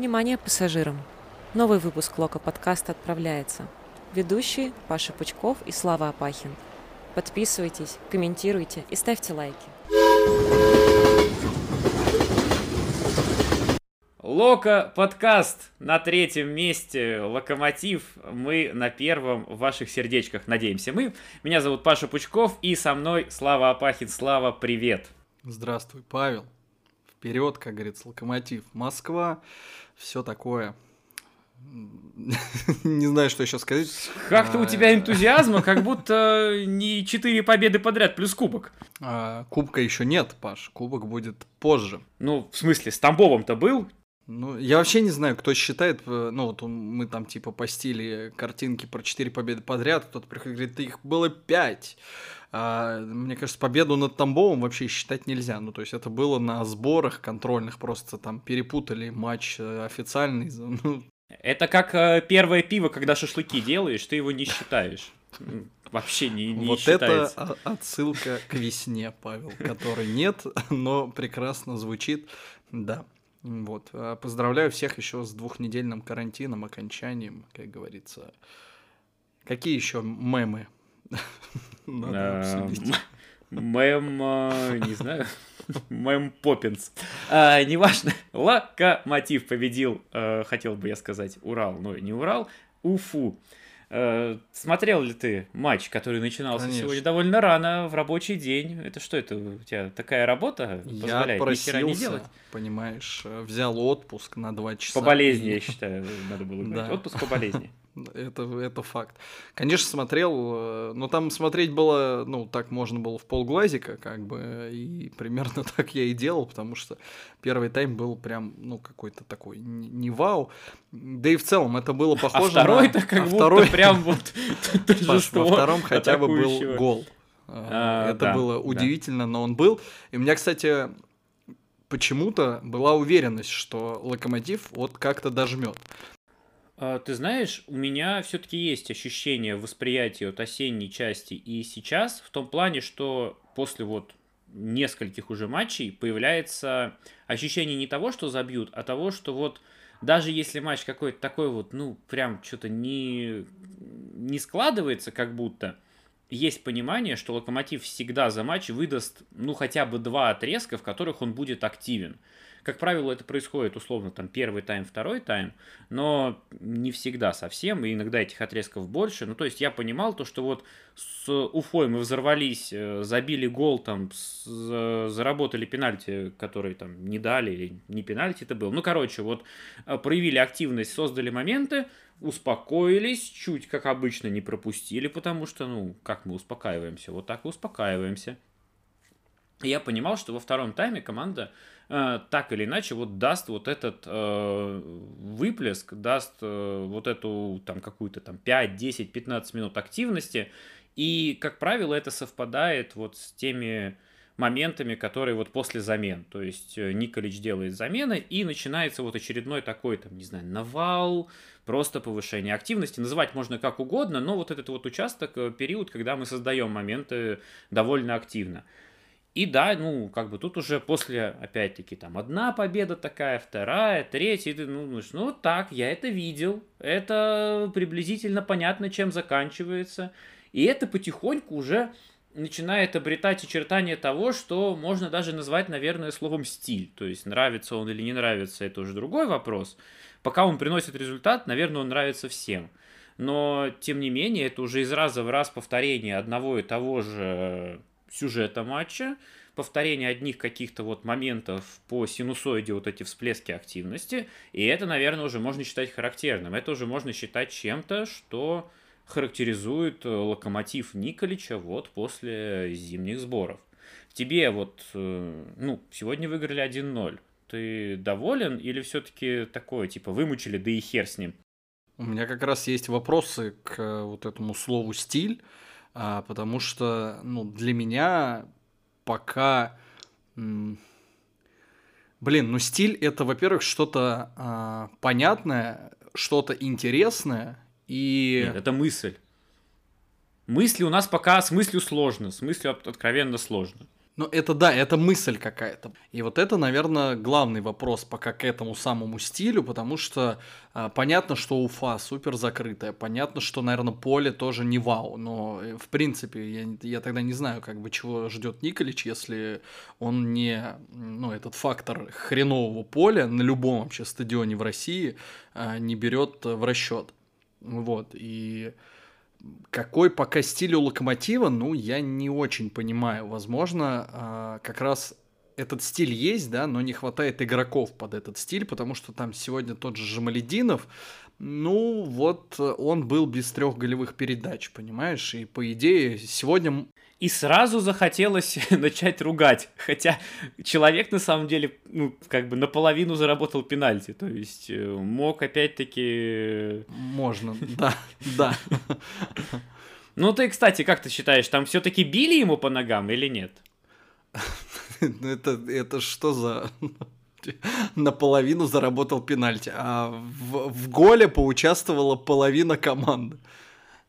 Внимание пассажирам! Новый выпуск Лока подкаста отправляется. Ведущие Паша Пучков и Слава Апахин. Подписывайтесь, комментируйте и ставьте лайки. Лока подкаст на третьем месте, Локомотив, мы на первом в ваших сердечках, надеемся мы. Меня зовут Паша Пучков и со мной Слава Апахин. Слава, привет! Здравствуй, Павел. Вперед, как говорится, Локомотив. Москва, все такое. Не знаю, что еще сказать. Как-то у тебя энтузиазма, как будто не четыре победы подряд плюс кубок. А, кубка еще нет, Паш. Кубок будет позже. Ну, в смысле, с Тамбовым-то был? Ну, я вообще не знаю, кто считает, э, ну, вот мы там типа постили картинки про 4 победы подряд, кто-то приходит и говорит, их было 5. А, мне кажется, победу над Тамбовым вообще считать нельзя. Ну, то есть это было на сборах контрольных, просто там перепутали матч э, официальный. Ну. Это как э, первое пиво, когда шашлыки делаешь, ты его не считаешь. Вообще не, не вот считается. это отсылка к весне, Павел, которой нет, но прекрасно звучит. Да. Вот. А, поздравляю всех еще с двухнедельным карантином, окончанием, как говорится. Какие еще мемы? Эм, мем, а, не знаю, мем Поппинс. А, неважно, Локомотив победил, э, хотел бы я сказать, Урал, но не Урал, Уфу. Э, смотрел ли ты матч, который начинался Конечно. сегодня довольно рано, в рабочий день? Это что это у тебя такая работа позволяет я просился, не делать? понимаешь, э, взял отпуск на два часа. По болезни, я считаю, надо было говорить. Отпуск по болезни. Это, это факт. Конечно, смотрел, э, но там смотреть было, ну, так можно было в полглазика, как бы, и примерно так я и делал, потому что первый тайм был прям, ну, какой-то такой не, не вау. Да и в целом это было а похоже а второй-то как а будто второй... прям вот торжество Во втором хотя бы был гол. А, это да, было удивительно, да. но он был. И у меня, кстати, почему-то была уверенность, что Локомотив вот как-то дожмет. А, ты знаешь, у меня все-таки есть ощущение восприятия от осенней части и сейчас, в том плане, что после вот нескольких уже матчей появляется ощущение не того, что забьют, а того, что вот даже если матч какой-то такой вот, ну, прям что-то не, не складывается как будто, есть понимание, что Локомотив всегда за матч выдаст, ну, хотя бы два отрезка, в которых он будет активен. Как правило, это происходит условно там первый тайм, второй тайм, но не всегда совсем, и иногда этих отрезков больше. Ну, то есть я понимал то, что вот с Уфой мы взорвались, э, забили гол, там, заработали пенальти, который там не дали, или не пенальти это был. Ну, короче, вот э, проявили активность, создали моменты, успокоились, чуть, как обычно, не пропустили, потому что, ну, как мы успокаиваемся? Вот так и успокаиваемся. Я понимал, что во втором тайме команда Э, так или иначе вот даст вот этот э, выплеск, даст э, вот эту там какую-то там 5, 10, 15 минут активности. И, как правило, это совпадает вот с теми моментами, которые вот после замен. То есть э, Николич делает замены, и начинается вот очередной такой, там, не знаю, навал, просто повышение активности. Называть можно как угодно, но вот этот вот участок, э, период, когда мы создаем моменты довольно активно. И да, ну, как бы тут уже после, опять-таки, там, одна победа такая, вторая, третья, и ты, ну, ну, ну, так, я это видел, это приблизительно понятно, чем заканчивается, и это потихоньку уже начинает обретать очертания того, что можно даже назвать, наверное, словом стиль, то есть нравится он или не нравится, это уже другой вопрос, пока он приносит результат, наверное, он нравится всем, но, тем не менее, это уже из раза в раз повторение одного и того же сюжета матча, повторение одних каких-то вот моментов по синусоиде, вот эти всплески активности, и это, наверное, уже можно считать характерным. Это уже можно считать чем-то, что характеризует э, локомотив Николича вот после зимних сборов. Тебе вот, э, ну, сегодня выиграли 1-0. Ты доволен или все-таки такое, типа, вымучили, да и хер с ним? У меня как раз есть вопросы к э, вот этому слову «стиль», а, потому что, ну, для меня пока... Блин, ну стиль это, во-первых, что-то а, понятное, что-то интересное и... Нет, это мысль. Мысли у нас пока с мыслью сложно, с мыслью откровенно сложно. Ну, это да, это мысль какая-то. И вот это, наверное, главный вопрос пока к этому самому стилю, потому что а, понятно, что Уфа супер закрытая, понятно, что, наверное, поле тоже не вау, но, э, в принципе, я, я тогда не знаю, как бы, чего ждет Николич, если он не, ну, этот фактор хренового поля на любом вообще стадионе в России а, не берет в расчет. Вот, и какой пока стиль у Локомотива, ну, я не очень понимаю. Возможно, а, как раз этот стиль есть, да, но не хватает игроков под этот стиль, потому что там сегодня тот же Жамалединов, ну, вот он был без трех голевых передач, понимаешь? И по идее, сегодня и сразу захотелось начать ругать. Хотя человек на самом деле, ну, как бы наполовину заработал пенальти. То есть э, мог опять-таки... Можно, да, да. Ну ты, кстати, как ты считаешь, там все-таки били ему по ногам или нет? Ну это, это что за... Наполовину заработал пенальти, а в, в голе поучаствовала половина команды.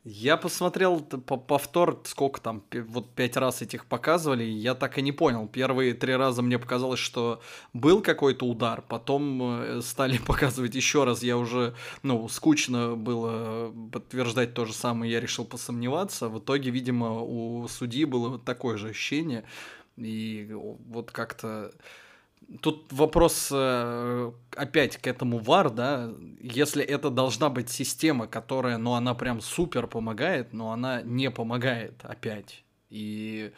Я посмотрел повтор, сколько там, вот пять раз этих показывали, я так и не понял. Первые три раза мне показалось, что был какой-то удар, потом э, стали показывать еще раз, я уже, ну, скучно было подтверждать то же самое, я решил посомневаться. В итоге, видимо, у судьи было такое же ощущение, и вот как-то Тут вопрос э, опять к этому VAR, да, если это должна быть система, которая, ну, она прям супер помогает, но она не помогает опять. И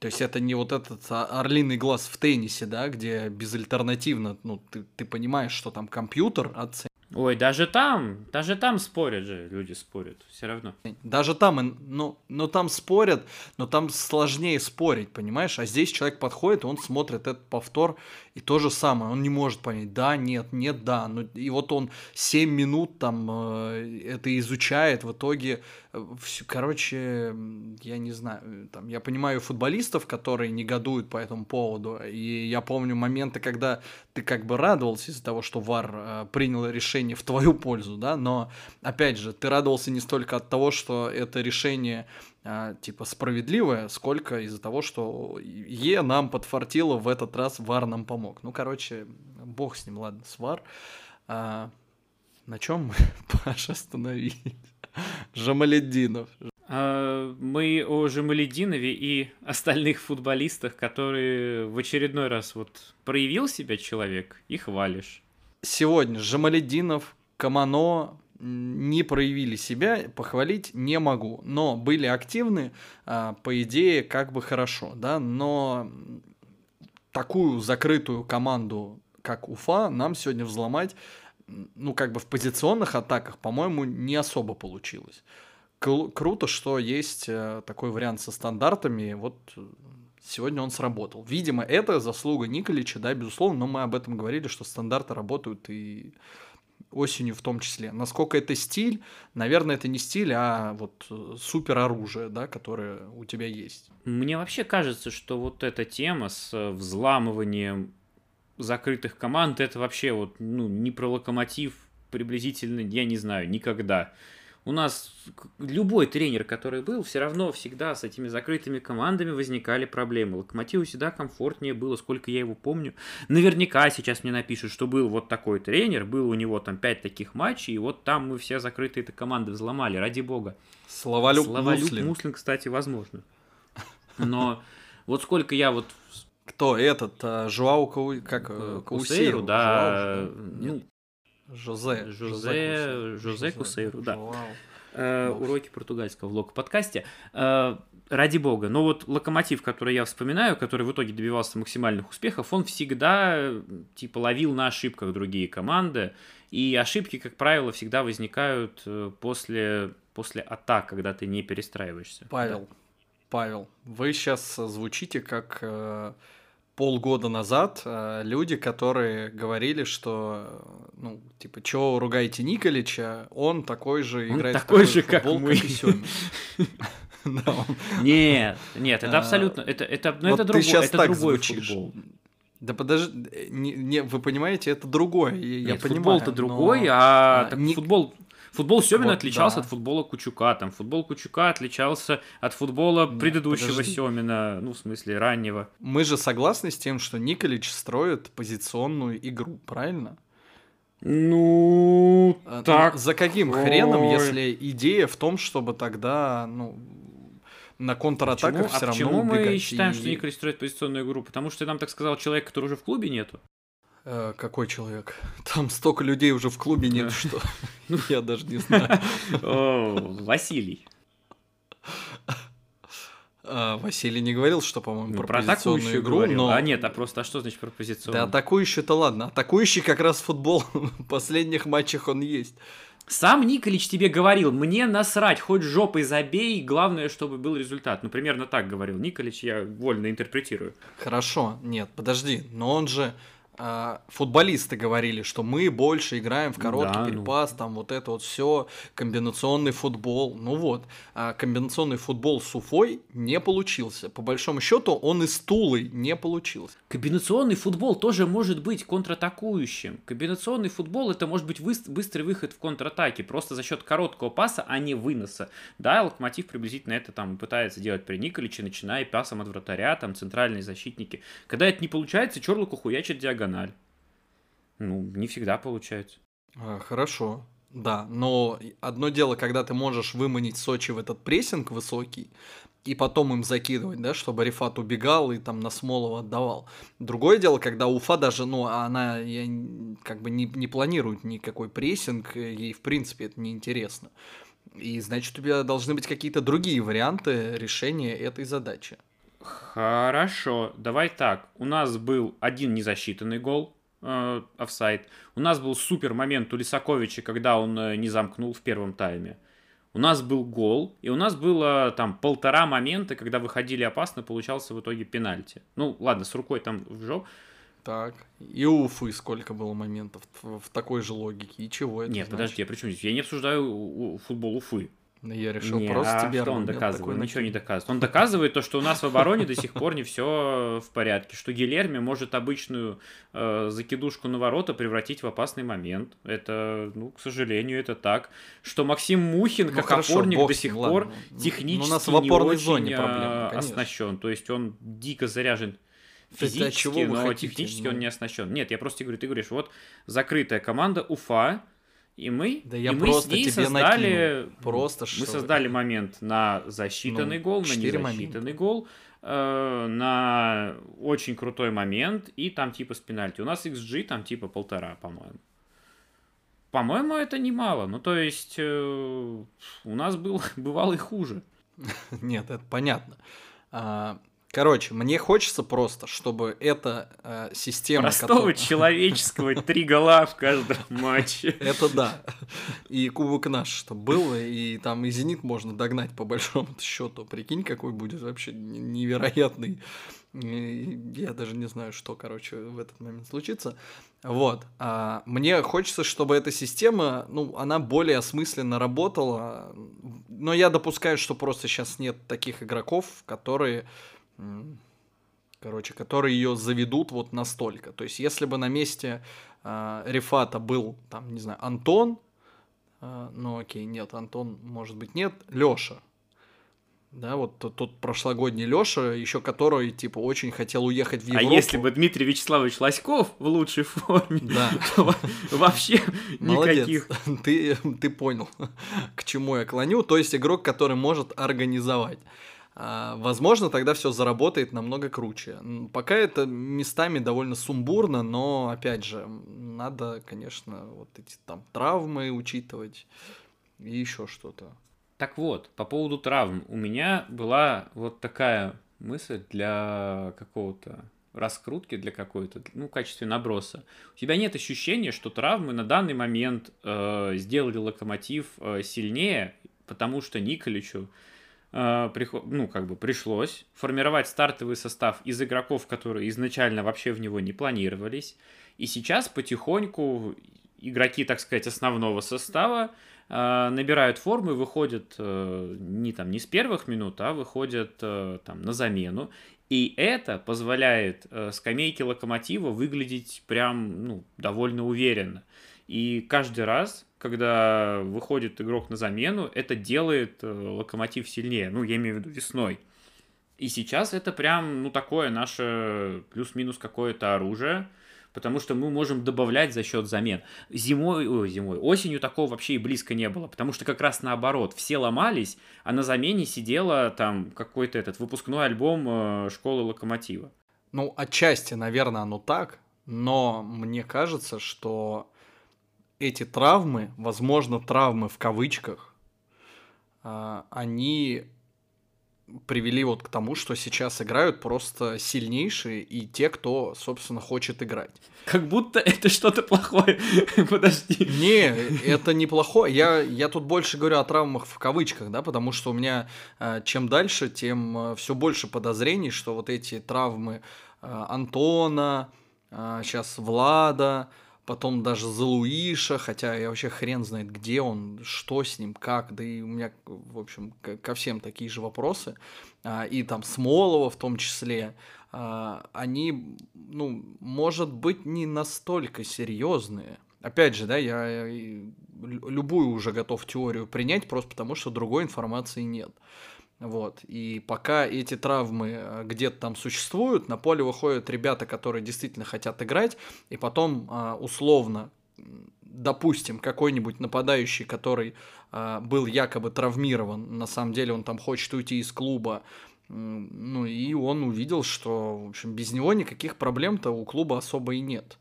то есть это не вот этот орлиный глаз в теннисе, да, где безальтернативно, ну, ты, ты понимаешь, что там компьютер оценивает Ой, даже там, даже там спорят же, люди спорят, все равно. Даже там, ну, ну там спорят, но там сложнее спорить, понимаешь? А здесь человек подходит, он смотрит этот повтор, и то же самое, он не может понять, да, нет, нет, да. Ну, и вот он 7 минут там э, это изучает, в итоге, э, короче, я не знаю, там, я понимаю футболистов, которые негодуют по этому поводу, и я помню моменты, когда ты как бы радовался из-за того, что ВАР э, принял решение в твою пользу, да, но, опять же, ты радовался не столько от того, что это решение типа справедливое, сколько из-за того, что Е нам подфартило в этот раз, Вар нам помог. Ну, короче, бог с ним, ладно, с Вар. А, на чем мы, Паша, остановились? Жамаледдинов. А, мы о Жамаледдинове и остальных футболистах, которые в очередной раз вот проявил себя человек, и хвалишь. Сегодня Жамаледдинов, Камано, не проявили себя, похвалить не могу. Но были активны, а, по идее, как бы хорошо, да, но такую закрытую команду, как Уфа, нам сегодня взломать, ну, как бы в позиционных атаках, по-моему, не особо получилось. Круто, что есть э, такой вариант со стандартами, вот сегодня он сработал. Видимо, это заслуга Николича, да, безусловно, но мы об этом говорили, что стандарты работают и осенью в том числе. Насколько это стиль? Наверное, это не стиль, а вот э, супер оружие, да, которое у тебя есть. Мне вообще кажется, что вот эта тема с взламыванием закрытых команд, это вообще вот, ну, не про локомотив приблизительно, я не знаю, никогда у нас любой тренер, который был, все равно всегда с этими закрытыми командами возникали проблемы. Локомотиву всегда комфортнее было, сколько я его помню. Наверняка сейчас мне напишут, что был вот такой тренер, был у него там пять таких матчей, и вот там мы все закрытые этой команды взломали, ради бога. Славолюб, Славолюб Муслин. Муслин, кстати, возможно. Но вот сколько я вот кто этот? А, Жуау Кау... как? Коусейру, Коусейру да. Жуау, ну, Жозе. Жозе, Жозе Коусейру, да. Э, уроки португальского в Локо-подкасте. Э, ради бога. Но вот локомотив, который я вспоминаю, который в итоге добивался максимальных успехов, он всегда типа ловил на ошибках другие команды. И ошибки, как правило, всегда возникают э, после, после атак, когда ты не перестраиваешься. Павел, да. Павел, вы сейчас звучите как э, полгода назад э, люди, которые говорили, что, ну, типа, чё ругаете Николича, он такой же он играет такой, же, как мы. Нет, нет, это а, абсолютно, это, это, ну, это другой, это другой футбол. Да подожди, не, не, вы понимаете, это другое. Я Нет, понимаю. Футбол-то другой, а, а футбол Футбол Семина Вот, отличался да. от футбола Кучука, там футбол Кучука отличался от футбола Нет, предыдущего подожди. Семина, ну, в смысле, раннего. Мы же согласны с тем, что Николич строит позиционную игру, правильно? Ну, А, так. За каким хреном, Ой. если идея в том, чтобы тогда, ну, на контратаках Почему, все а равно почему мы убегать считаем, и- что Николич строит позиционную игру? Потому что нам так сказал человек, который уже в клубе нету. Э, какой человек? Там столько людей уже в клубе нет, Да. что я даже не знаю. Василий. А, Василий не говорил, что, по-моему, Ну, про позиционную игру, говорил. но... А нет, а просто, а что значит про Да позиционную? атакующий-то ладно. Атакующий как раз футбол в последних матчах он есть. Сам Николич тебе говорил, мне насрать, хоть жопой забей, главное, чтобы был результат. Ну, примерно так говорил Николич, я вольно интерпретирую. Хорошо, нет, подожди, но он же футболисты говорили, что мы больше играем в короткий Да, ну. перепас, там вот это вот все, комбинационный футбол. Ну вот, а комбинационный футбол с Уфой не получился. По большому счету, он и с Тулой не получился. Комбинационный футбол тоже может быть контратакующим. Комбинационный футбол это может быть быстрый выход в контратаке, просто за счет короткого паса, а не выноса. Да, Локомотив приблизительно это там пытается делать при Николиче, начиная пасом от вратаря, там центральные защитники. Когда это не получается, Чорлоку хуячит диагональ. Ну, не всегда получается. А, Хорошо, да, но одно дело, когда ты можешь выманить Сочи в этот прессинг высокий, и потом им закидывать, да, чтобы Рифат убегал и там на Смолова отдавал. Другое дело, когда Уфа даже, ну, она я, как бы не, не планирует никакой прессинг, э, ей в принципе это неинтересно. И значит, у тебя должны быть какие-то другие варианты решения этой задачи. Хорошо, давай так. У нас был один незасчитанный гол, э, офсайд. У нас был супер момент у Лисаковича, когда он э, не замкнул в первом тайме. У нас был гол, и у нас было там полтора момента, когда выходили опасно, получался в итоге пенальти. Ну, ладно, с рукой там в жоп. Так, и у Уфы сколько было моментов в, такой же логике, и чего это Нет, значит? подожди, а при чем здесь? Я не обсуждаю футбол Уфы. Ну, Я решил Не, просто а тебе что он доказывает? такой Ничего не доказывает. Он доказывает то, что у нас в обороне до сих пор не все в порядке, что Гилерми может обычную э, закидушку на ворота превратить в опасный момент. Это, ну, к сожалению, это так. Что Максим Мухин, Ну, как хорошо, опорник, бог до сих ним, пор ладно. Ну, технически у нас в опорной не очень зоне э, конечно. оснащен. То есть он дико заряжен физически, чего но хотите? технически Ну. он не оснащен. Нет, я просто говорю, ты говоришь, вот закрытая команда Уфа, и мы, Да я и мы просто с ней тебе создали. Просто мы что- создали момент на засчитанный Ну, гол, на незасчитанный гол, э, на очень крутой момент, и там типа с пенальти. У нас XG там типа полтора, по-моему. По-моему, это немало. Ну, то есть, э, у нас был, бывало и хуже. Нет, это понятно. А, Короче, мне хочется просто, чтобы эта э, система... Простого которая- человеческого три гола в каждом матче. Это да. И кубок наш, чтобы был, и там и Зенит можно догнать по большому счету. Прикинь, какой будет вообще невероятный. Я даже не знаю, что, короче, в этот момент случится. Вот. А мне хочется, чтобы эта система, ну, она более осмысленно работала. Но я допускаю, что просто сейчас нет таких игроков, которые короче, которые ее заведут вот настолько. То есть, если бы на месте э, Рифата был, там, не знаю, Антон, э, ну окей, нет, Антон, может быть, нет, Лёша. Да, вот тот, тот прошлогодний Лёша, еще который, типа, очень хотел уехать в А Европу. если бы Дмитрий Вячеславович Лоськов в лучшей форме, Да. то вообще никаких. ты, ты понял, к чему я клоню. То есть игрок, который может организовать. А, Возможно, тогда все заработает намного круче. Пока это местами довольно сумбурно, но опять же, надо, конечно, вот эти там травмы учитывать и еще что-то. Так вот, по поводу травм. У меня была вот такая мысль для какого-то раскрутки, для какой-то, ну, в качестве наброса. У тебя нет ощущения, что травмы на данный момент э, сделали локомотив э, сильнее, потому что Николичу ну, как бы пришлось формировать стартовый состав из игроков, которые изначально вообще в него не планировались. И сейчас потихоньку игроки, так сказать, основного состава э, набирают форму и выходят э, не там не с первых минут, а выходят э, там на замену. И это позволяет э, скамейке локомотива выглядеть прям ну, довольно уверенно. И каждый раз, когда выходит игрок на замену, это делает э, локомотив сильнее. Ну, я имею в виду весной. И сейчас это прям, ну, такое наше плюс-минус какое-то оружие, потому что мы можем добавлять за счет замен. Зимой, ой, зимой, осенью такого вообще и близко не было, потому что как раз наоборот, все ломались, а на замене сидела там какой-то этот выпускной альбом э, школы Локомотива. Ну, отчасти, наверное, оно так, но мне кажется, что эти травмы, возможно, травмы в кавычках, а, они привели вот к тому, что сейчас играют просто сильнейшие и те, кто, собственно, хочет играть. Как будто это что-то плохое. Подожди. Не, это неплохое. Я, я тут больше говорю о травмах в кавычках, да, потому что у меня э, чем дальше, тем э, все больше подозрений, что вот эти травмы Антона, сейчас Влада, потом даже за Луиша, хотя я вообще хрен знает, где он, что с ним, как, да и у меня, в общем, ко всем такие же вопросы, а, и там Смолова в том числе, а, они, ну, может быть, не настолько серьезные. Опять же, да, я любую уже готов теорию принять, просто потому что другой информации нет. Вот. И пока эти травмы э, где-то там существуют, на поле выходят ребята, которые действительно хотят играть, и потом а, условно, допустим, какой-нибудь нападающий, который а, был якобы травмирован, на самом деле он там хочет уйти из клуба, ну и он увидел, что, в общем, без него никаких проблем-то у клуба особо и нет.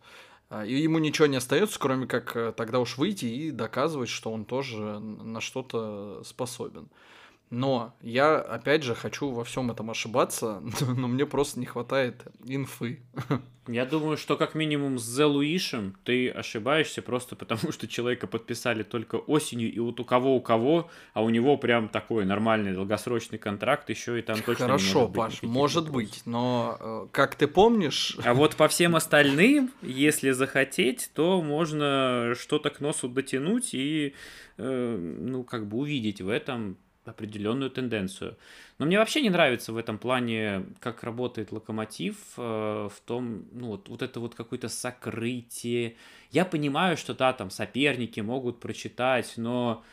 А, и ему ничего не остается, кроме как э, тогда уж выйти и доказывать, что он тоже на что-то способен. Но я, опять же, хочу во всем этом ошибаться, но мне просто не хватает инфы. Я думаю, что как минимум с The Луишем ты ошибаешься просто потому, что человека подписали только осенью, и вот у кого у кого, а у него прям такой нормальный долгосрочный контракт, еще и там точно Хорошо, не может Паш, быть может вопросов. быть, но э, как ты помнишь... А вот по всем остальным, если захотеть, то можно что-то к носу дотянуть и, э, ну, как бы увидеть в этом определенную тенденцию. Но мне вообще не нравится в этом плане, как работает локомотив, э, в том, ну вот, вот это вот какое-то сокрытие. Я понимаю, что да, там соперники могут прочитать, но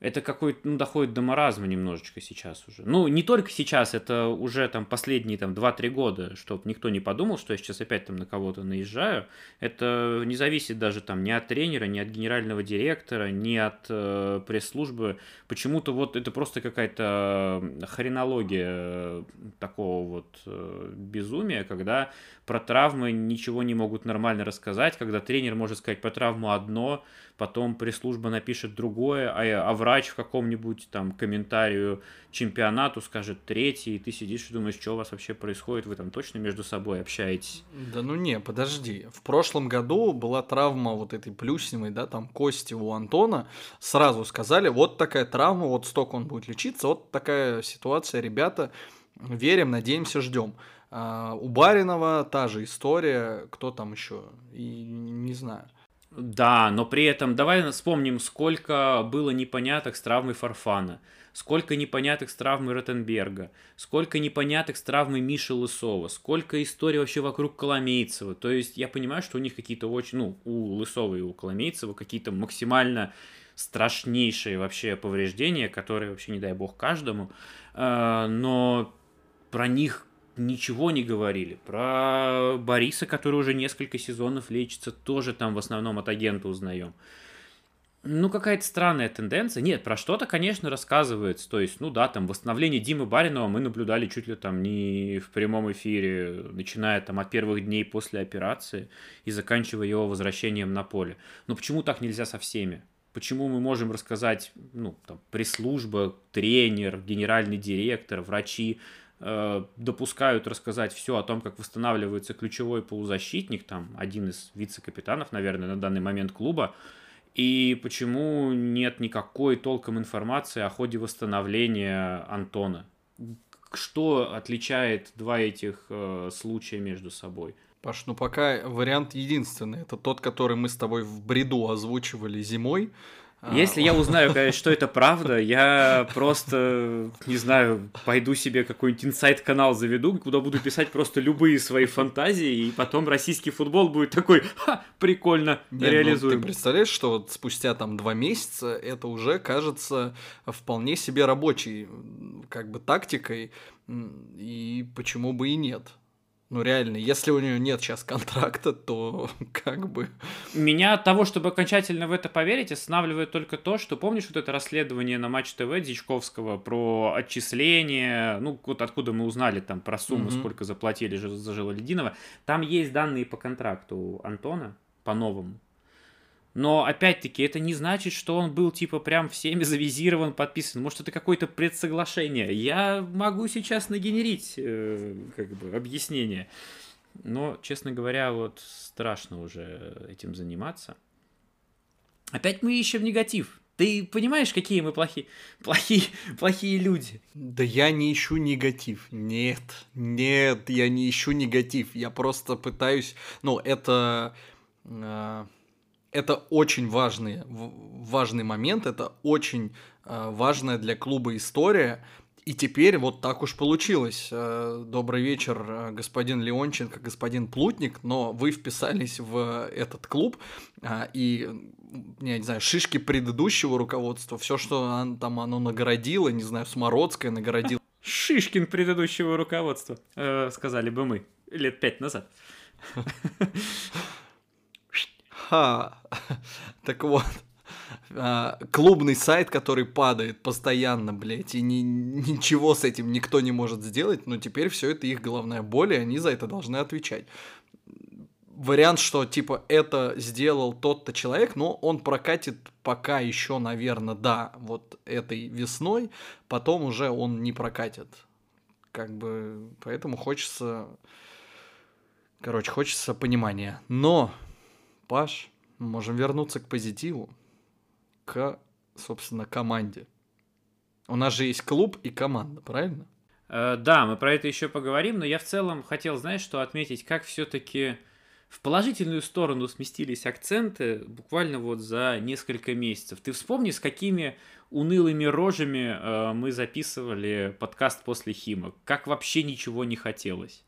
это какой-то, ну, доходит до маразма немножечко сейчас уже. Ну, не только сейчас, это уже там последние там 2-3 года, чтобы никто не подумал, что я сейчас опять там на кого-то наезжаю. Это не зависит даже там ни от тренера, ни от генерального директора, ни от э, пресс-службы. Почему-то вот это просто какая-то хренология э, такого вот э, безумия, когда про травмы ничего не могут нормально рассказать, когда тренер может сказать по травму одно, потом пресс-служба напишет другое, а, а врач в каком-нибудь там комментарию чемпионату скажет третий, и ты сидишь и думаешь, что у вас вообще происходит, вы там точно между собой общаетесь? Да ну не, подожди. В прошлом году была травма вот этой плюсневой, да, там кости у Антона. Сразу сказали, вот такая травма, вот столько он будет лечиться, вот такая ситуация, ребята, верим, надеемся, ждем. А у Баринова та же история, кто там еще, и не знаю. Да, но при этом давай вспомним, сколько было непоняток с травмой Фарфана, сколько непоняток с травмой Ротенберга, сколько непоняток с травмой Миши Лысова, сколько историй вообще вокруг Коломейцева. То есть я понимаю, что у них какие-то очень, ну, у Лысова и у Коломейцева какие-то максимально страшнейшие вообще повреждения, которые вообще не дай бог каждому, а, но про них ничего не говорили. Про Бориса, который уже несколько сезонов лечится, тоже там в основном от агента узнаем. Ну, какая-то странная тенденция. Нет, про что-то, конечно, рассказывается. То есть, ну да, там восстановление Димы Баринова мы наблюдали чуть ли там не в прямом эфире, начиная там от первых дней после операции и заканчивая его возвращением на поле. Но почему так нельзя со всеми? Почему мы можем рассказать, ну, там, пресс-служба, тренер, генеральный директор, врачи, допускают рассказать все о том, как восстанавливается ключевой полузащитник, там один из вице-капитанов, наверное, на данный момент клуба, и почему нет никакой толком информации о ходе восстановления Антона. Что отличает два этих э, случая между собой? Паш, ну пока вариант единственный. Это тот, который мы с тобой в бреду озвучивали зимой. Если я узнаю, конечно, что это правда, я просто, не знаю, пойду себе какой-нибудь инсайт-канал заведу, куда буду писать просто любые свои фантазии, и потом российский футбол будет такой, ха, прикольно, Нет, реализуем. Ну, ты представляешь, что вот спустя там два месяца это уже кажется вполне себе рабочей как бы тактикой, и почему бы и нет. Ну реально, если у нее нет сейчас контракта, то как бы... Меня от того, чтобы окончательно в это поверить, останавливает только то, что помнишь вот это расследование на Матч ТВ Дичковского про отчисление, ну вот откуда мы узнали там про сумму, mm-hmm. сколько заплатили за Жилолединова, там есть данные по контракту Антона, по-новому. Но, опять-таки, это не значит, что он был, типа, прям всеми завизирован, подписан. Может, это какое-то предсоглашение. Я могу сейчас нагенерить, э, как бы, объяснение. Но, честно говоря, вот страшно уже этим заниматься. Опять мы ищем негатив. Ты понимаешь, какие мы плохие, плохие, плохие люди? Да я не ищу негатив. Нет, нет, я не ищу негатив. Я просто пытаюсь... Ну, это... Э это очень важный, важный момент, это очень э, важная для клуба история. И теперь вот так уж получилось. Э, добрый вечер, э, господин Леонченко, господин Плутник, но вы вписались в этот клуб, и, я не знаю, шишки предыдущего руководства, все, что там оно нагородило, не знаю, Смородское нагородило. Шишкин предыдущего руководства, сказали бы мы лет пять назад. Ха. Так вот. А, клубный сайт, который падает постоянно, блядь, и ни, ничего с этим никто не может сделать, но теперь все это их головная боль, и они за это должны отвечать. Вариант, что типа это сделал тот-то человек, но он прокатит пока еще, наверное, да, вот этой весной, потом уже он не прокатит. Как бы, поэтому хочется, короче, хочется понимания. Но Паш, можем вернуться к позитиву, к, собственно, команде. У нас же есть клуб и команда, правильно? Э, да, мы про это еще поговорим, но я в целом хотел, знаешь, что отметить, как все-таки в положительную сторону сместились акценты буквально вот за несколько месяцев. Ты вспомни, с какими унылыми рожами э, мы записывали подкаст после Хима. Как вообще ничего не хотелось.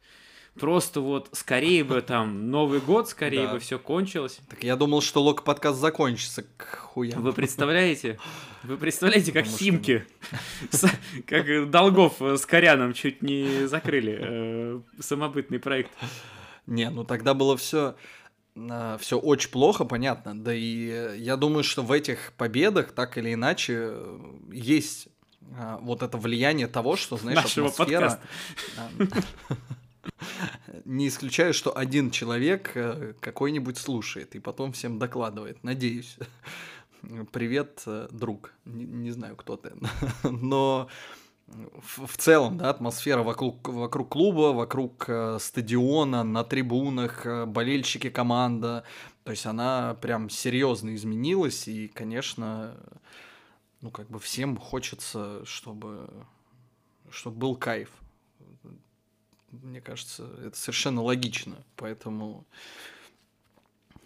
Просто вот скорее бы там Новый год, скорее да. бы все кончилось. Так я думал, что лок подкаст закончится к хуям. Вы представляете? Вы представляете, как Химки, как Долгов с Коряном чуть не закрыли э, самобытный проект. Не, ну тогда было все а, все очень плохо, понятно. Да и я думаю, что в этих победах так или иначе есть вот это влияние того, что, знаешь, Нашего атмосфера... Подкаста. Не исключаю, что один человек э, какой-нибудь слушает и потом всем докладывает. Надеюсь. Привет, э, друг. Не, не знаю, кто ты. Но в, целом, да, атмосфера вокруг, вокруг клуба, вокруг э, стадиона, на трибунах, болельщики команда, то есть она прям серьезно изменилась, и, конечно, ну, как бы всем хочется, чтобы, чтобы был кайф. Мне кажется, это совершенно логично. Поэтому,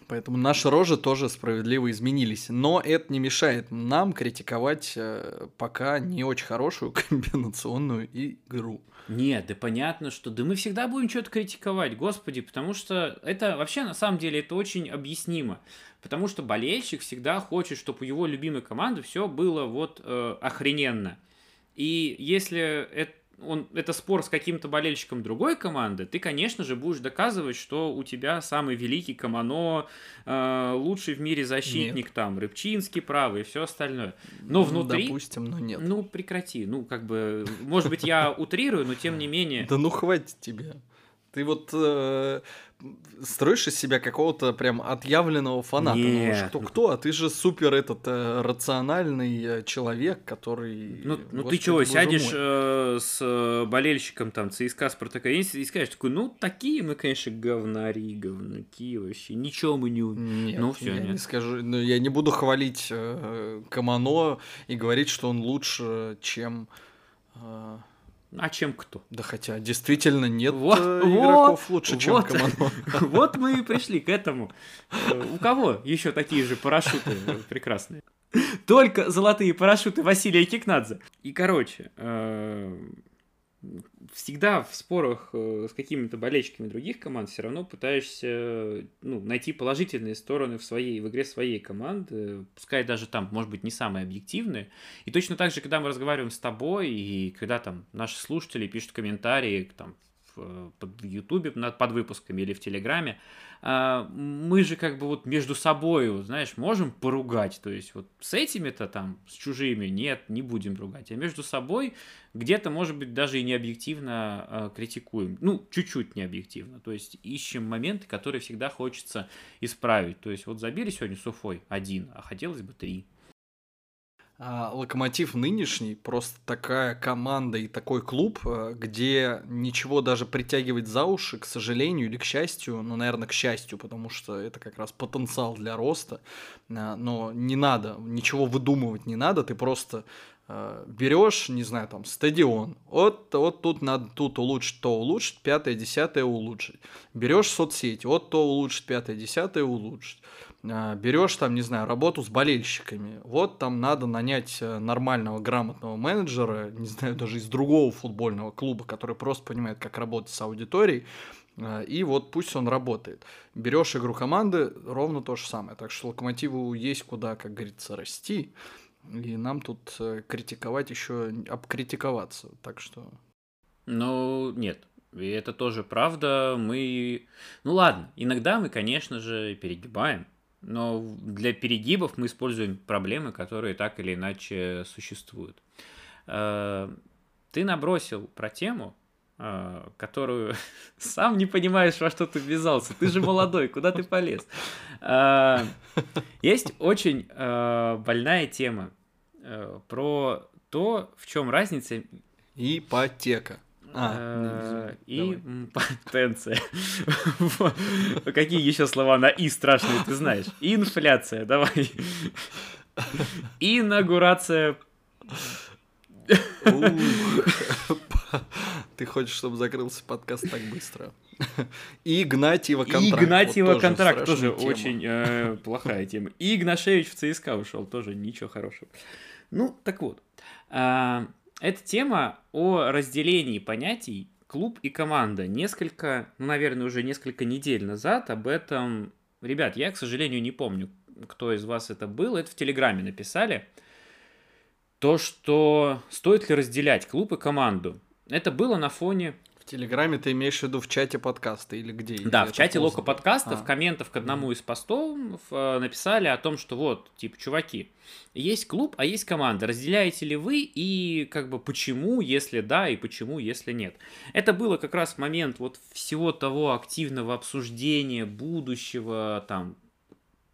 поэтому наши рожи тоже справедливо изменились. Но это не мешает нам критиковать э, пока не очень хорошую комбинационную игру. Нет, да понятно, что да мы всегда будем что-то критиковать, господи, потому что это вообще на самом деле это очень объяснимо. Потому что болельщик всегда хочет, чтобы у его любимой команды все было вот э, охрененно. И если это он, это спор с каким-то болельщиком другой команды, ты, конечно же, будешь доказывать, что у тебя самый великий Камано, э, лучший в мире защитник, нет. там, Рыбчинский правый и все остальное. Но внутри... Допустим, но нет. Ну, прекрати. Ну, как бы, может быть, я утрирую, но тем не менее... Да ну, хватит тебе. Ты вот э, строишь из себя какого-то прям отъявленного фаната. Нет. Ну, кто кто, а ты же супер этот э, рациональный э, человек, который. Ну, ну ты чего, сядешь э, с э, болельщиком там ЦСКА Спартака и скажешь такой, ну такие мы, конечно, говнари, говнюки вообще, ничего мы не Нет, ну, все, я нет. не скажу, ну, я не буду хвалить э, Камано и говорить, что он лучше, чем. Э, А чем кто? Да хотя действительно нет вот, э, игроков лучше, вот, чем Камано. Вот мы и пришли к этому. Э, у кого еще такие же парашюты прекрасные? Только золотые парашюты Василия Кикнадзе. И, короче, э, всегда в спорах э, с какими-то болельщиками других команд все равно пытаешься ну, найти положительные стороны в своей в игре своей команды, пускай даже там, может быть, не самые объективные. И точно так же, когда мы разговариваем с тобой, и когда там наши слушатели пишут комментарии там, в, под Ютубе под выпусками или в Телеграме, мы же как бы вот между собой, знаешь, можем поругать. То есть вот с этими-то там, с чужими, нет, не будем ругать. А между собой где-то, может быть, даже и не объективно э, критикуем. Ну, чуть-чуть не объективно. То есть ищем моменты, которые всегда хочется исправить. То есть вот забили сегодня с Уфой один, а хотелось бы три. А, Локомотив нынешний просто такая команда и такой клуб, э, где ничего даже притягивать за уши, к сожалению или к счастью, ну, наверное, к счастью, потому что это как раз потенциал для роста, а, но не надо, ничего выдумывать не надо, ты просто э, берешь, не знаю, там, стадион, вот, вот тут надо тут улучшить, то улучшить, пятое, десятое улучшить. Берешь соцсети, вот то улучшить, пятое, десятое улучшить. А, берешь там, не знаю, работу с болельщиками. Вот там надо нанять э, нормального, грамотного менеджера, не знаю, даже из другого футбольного клуба, который просто понимает, как работать с аудиторией. А, и вот пусть он работает. Берешь игру команды, ровно то же самое. Так что локомотиву есть куда, как говорится, расти. И нам тут э, критиковать еще обкритиковаться. Так что. Ну, нет. И это тоже правда. Мы. Ну ладно, иногда мы, конечно же, перегибаем но для перегибов мы используем проблемы, которые так или иначе существуют. Э, ты набросил про тему, э, которую сам не понимаешь, во что ты ввязался. Ты же молодой, куда ты полез? Э, есть очень больная тема про то, в чем разница... Ипотека. А, э, и потенция. Какие еще слова на «и» страшные ты знаешь? Инфляция, давай. Инаугурация. Ты хочешь, чтобы закрылся подкаст так быстро? И Игнатьева контракт. Игнатьева вот контракт тоже, тоже очень э, плохая тема. И Игнашевич в ЦСКА ушел, тоже ничего хорошего. Ну, так вот. А, эта тема о разделении понятий клуб и команда. Несколько, ну, наверное, уже несколько недель назад об этом... Ребят, я, к сожалению, не помню, кто из вас это был. Это в Телеграме написали. То, что стоит ли разделять клуб и команду. Это было на фоне Телеграме ты имеешь в виду в чате подкаста или где? Да, в чате Лока подкаста, в комментах к одному из постов э, написали о том, что вот, типа, чуваки, есть клуб, а есть команда. Разделяете ли вы и как бы почему, если да, и почему, если нет. Это было как раз момент вот всего того активного обсуждения будущего, там,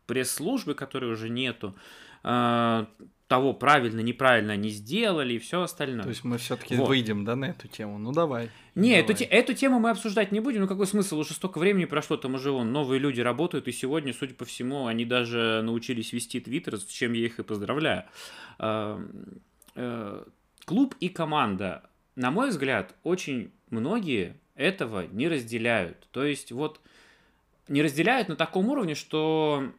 пресс-службы, которой уже нету, э, того, правильно, неправильно они сделали и все остальное. То есть мы все-таки вот. выйдем, да, на эту тему? Ну давай. Не, давай. Эту, эту тему мы обсуждать не будем. Ну какой смысл? Уже столько времени прошло, там уже вон, новые люди работают, и сегодня, судя по всему, они даже научились вести твиттер, с чем я их и поздравляю. А, э, клуб и команда, на мой взгляд, очень многие этого не разделяют. То есть вот не разделяют на таком уровне, что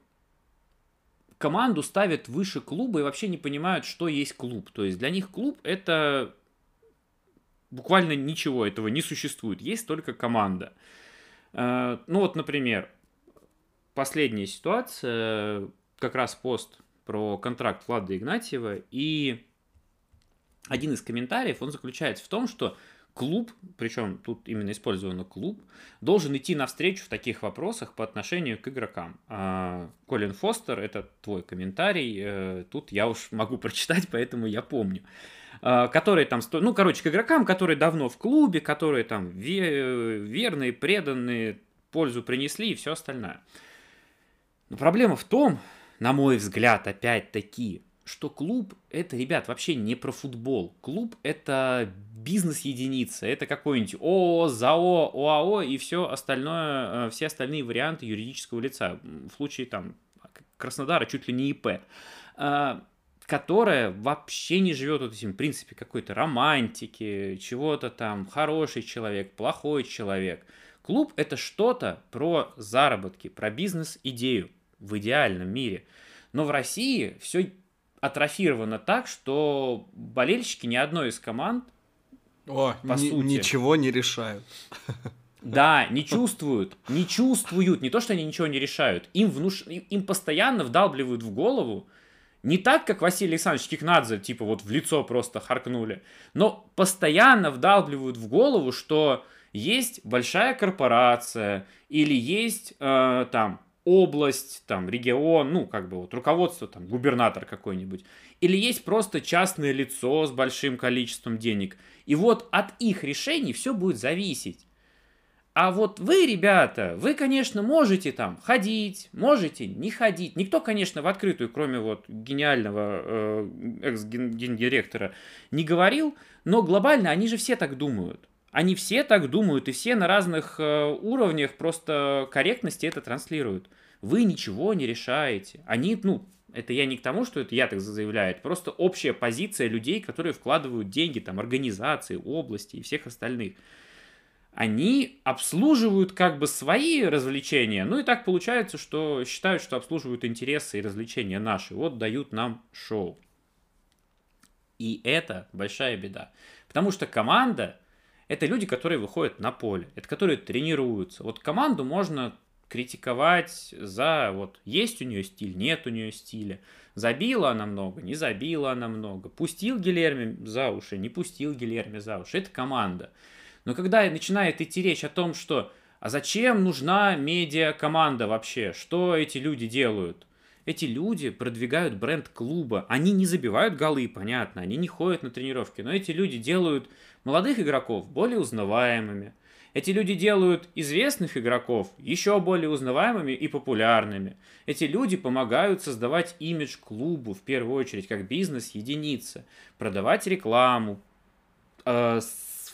команду ставят выше клуба и вообще не понимают, что есть клуб. То есть для них клуб это буквально ничего этого не существует. Есть только команда. Э, ну вот, например, последняя ситуация, как раз пост про контракт Влада Игнатьева, и один из комментариев, он заключается в том, что клуб, причем тут именно использовано клуб, должен идти навстречу в таких вопросах по отношению к игрокам. А, Колин Фостер, это твой комментарий, э, тут я уж могу прочитать, поэтому я помню. А, которые там, ну, короче, к игрокам, которые давно в клубе, которые там верные, преданные, пользу принесли и все остальное. Но проблема в том, на мой взгляд, опять-таки, что клуб это, ребят, вообще не про футбол. Клуб это бизнес-единица, это какой-нибудь ООО, ЗАО, ОАО и все остальное, э, все остальные варианты юридического лица. В случае там Краснодара чуть ли не ИП. А, которая вообще не живет вот этим, в принципе, какой-то романтики, чего-то там, хороший человек, плохой человек. Клуб – это что-то про заработки, про бизнес-идею в идеальном мире. Но в России все атрофировано так, что болельщики ни одной из команд О, по ни- сути, ничего не решают. Да, не чувствуют, не чувствуют, не то, что они ничего не решают, им, внуш... им постоянно вдалбливают в голову, не так, как Василий Александрович Кикнадзе, типа вот в лицо просто харкнули, но постоянно вдалбливают в голову, что есть большая корпорация или есть э, там область, там регион, ну как бы вот руководство, там губернатор какой-нибудь, или есть просто частное лицо с большим количеством денег. И вот от их решений все будет зависеть. А вот вы, ребята, вы, конечно, можете там ходить, можете не ходить. Никто, конечно, в открытую, кроме вот гениального э, экс-гендиректора, не говорил, но глобально они же все так думают. Они все так думают, и все на разных э, уровнях просто корректности это транслируют. Вы ничего не решаете. Они, ну, это я не к тому, что это я так заявляю, это просто общая позиция людей, которые вкладывают деньги, там, организации, области и всех остальных они обслуживают как бы свои развлечения, ну и так получается, что считают, что обслуживают интересы и развлечения наши. Вот дают нам шоу. И это большая беда. Потому что команда – это люди, которые выходят на поле, это которые тренируются. Вот команду можно критиковать за вот есть у нее стиль, нет у нее стиля. Забила она много, не забила она много. Пустил Гилерми за уши, не пустил Гилерми за уши. Это команда. Но когда начинает идти речь о том, что а зачем нужна медиа-команда вообще? Что эти люди делают? Эти люди продвигают бренд клуба. Они не забивают голы, понятно, они не ходят на тренировки, но эти люди делают молодых игроков более узнаваемыми. Эти люди делают известных игроков еще более узнаваемыми и популярными. Эти люди помогают создавать имидж клубу, в первую очередь, как бизнес-единица, продавать рекламу, э,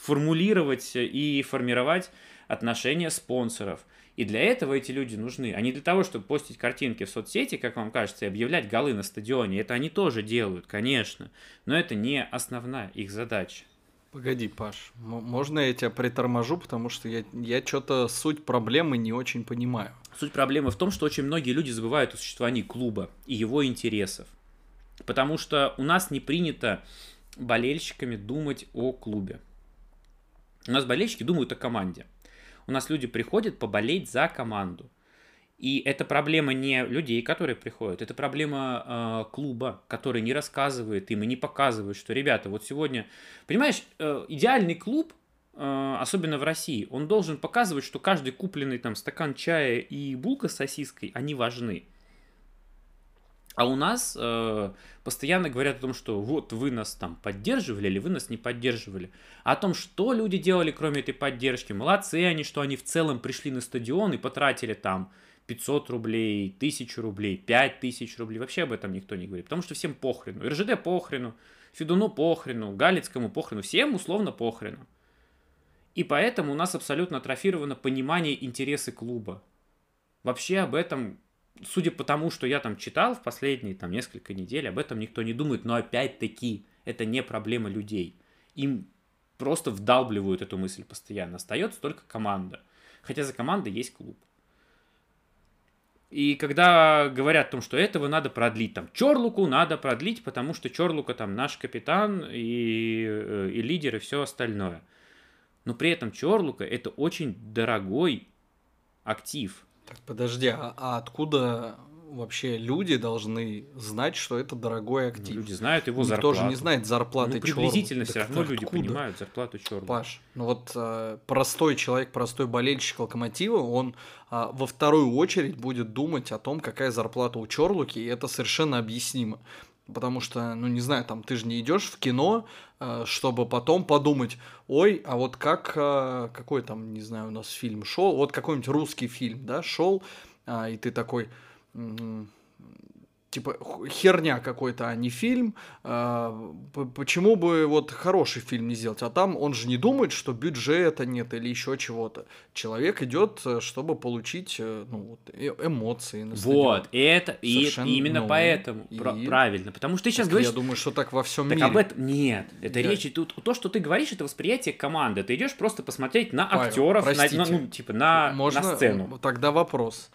формулировать и формировать отношения спонсоров. И для этого эти люди нужны, а не для того, чтобы постить картинки в соцсети, как вам кажется, и объявлять голы на стадионе. Это они тоже делают, конечно, но это не основная их задача. Погоди, Паш, можно я тебя приторможу, потому что я, я что-то суть проблемы не очень понимаю. Суть проблемы в том, что очень многие люди забывают о существовании клуба и его интересов. Потому что у нас не принято болельщиками думать о клубе. У нас болельщики думают о команде. У нас люди приходят поболеть за команду. И это проблема не людей, которые приходят, это проблема э, клуба, который не рассказывает им и не показывает, что, ребята, вот сегодня, понимаешь, э, идеальный клуб, э, особенно в России, он должен показывать, что каждый купленный там стакан чая и булка с сосиской, они важны. А у нас э, постоянно говорят о том, что вот вы нас там поддерживали или вы нас не поддерживали. А о том, что люди делали, кроме этой поддержки. Молодцы они, что они в целом пришли на стадион и потратили там 500 рублей, 1000 рублей, 5000 рублей. Вообще об этом никто не говорит. Потому что всем похрену. РЖД похрену, Федуну похрену, Галицкому похрену. Всем условно похрену. И поэтому у нас абсолютно атрофировано понимание интересы клуба. Вообще об этом судя по тому, что я там читал в последние там несколько недель, об этом никто не думает, но опять-таки это не проблема людей. Им просто вдалбливают эту мысль постоянно. Остается только команда. Хотя за командой есть клуб. И когда говорят о том, что этого надо продлить, там, Чорлуку надо продлить, потому что Чорлука там наш капитан и, э, и лидер и все остальное. Но при этом Чорлука это очень дорогой актив. Так, подожди, а, а откуда вообще люди должны знать, что это дорогой актив? Люди знают его Никто зарплату. тоже не знает зарплаты ну, приблизительно все равно люди понимают зарплату черного. Паш, ну вот э, простой человек, простой болельщик Локомотива, он э, во вторую очередь будет думать о том, какая зарплата у Чорлуки, и это совершенно объяснимо. Потому что, ну не знаю, там ты же не идешь в кино, э, чтобы потом подумать, ой, а вот как, э, какой там, не знаю, у нас фильм шел, вот какой-нибудь русский фильм, да, шел, а, и ты такой, типа херня какой-то, а не фильм. А, почему бы вот хороший фильм не сделать? А там он же не думает, что бюджета нет или еще чего-то. Человек идет, э, чтобы получить э, ну, вот, э, эмоции. На вот, и это и именно ну, поэтому и... правильно, потому что ты сейчас так говоришь. Я думаю, что так во всем так мире. об этом нет. Это я... речь тут то, что ты говоришь, это восприятие команды. Ты идешь просто посмотреть на актеров, на, ну типа на, Можно... на сцену. Тогда вопрос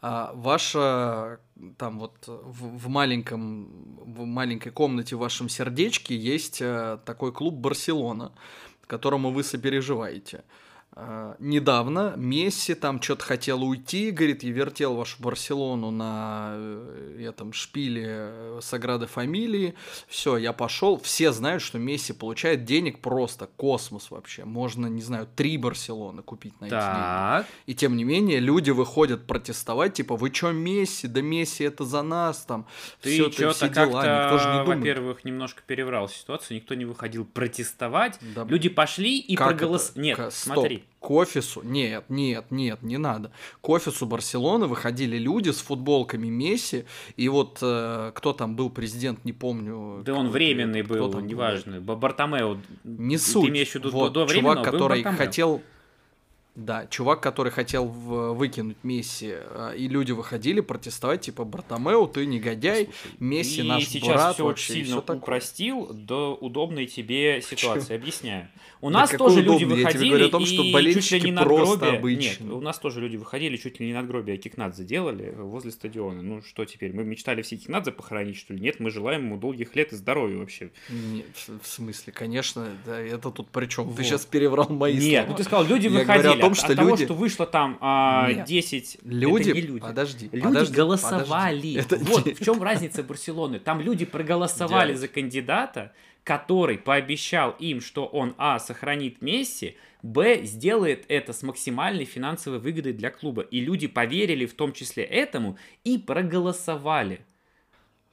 а, ваша там вот в, в маленьком в маленькой комнате в вашем сердечке есть а, такой клуб Барселона, которому вы сопереживаете. А, недавно Месси там что-то хотел уйти, говорит, я вертел вашу Барселону на э, этом шпиле э, Саграды Фамилии, все, я пошел, все знают, что Месси получает денег просто, космос вообще, можно, не знаю, три Барселоны купить на эти так. деньги. И тем не менее, люди выходят протестовать, типа, вы чё Месси, да Месси это за нас, там, Ты все, что-то как-то, во-первых, немножко переврал ситуацию, никто не выходил протестовать, да. люди пошли и проголосовали. Нет, К- смотри к офису, нет, нет, нет, не надо. К офису Барселоны выходили люди с футболками Месси, и вот э, кто там был президент, не помню. Да он временный был, неважно, Бартомео. Не суть. Ты имеешь в виду вот, до чувак, который хотел да, чувак, который хотел в, выкинуть Месси, э, и люди выходили протестовать, типа, Бартомео, ты негодяй, Слушай, Месси наш сейчас брат. все очень сильно все упростил до удобной тебе ситуации. Объясняю. У нас да тоже люди выходили Я тебе говорю о том, что чуть ли не надгробие... Нет, у нас тоже люди выходили, чуть ли не надгробие Кикнадзе делали возле стадиона. Ну что теперь, мы мечтали все Кикнадзе похоронить, что ли? Нет, мы желаем ему долгих лет и здоровья вообще. Нет, в смысле, конечно, да, это тут при чем? Вот. Ты сейчас переврал мои Нет, слова. ну ты сказал, люди выходили том, что от люди... того, что вышло там а, 10... Люди, это не люди. подожди, люди подожди, голосовали. Подожди. Вот в чем разница Барселоны. Там люди проголосовали Дядь. за кандидата, который пообещал им, что он, а, сохранит Месси, Б, сделает это с максимальной финансовой выгодой для клуба. И люди поверили в том числе этому и проголосовали.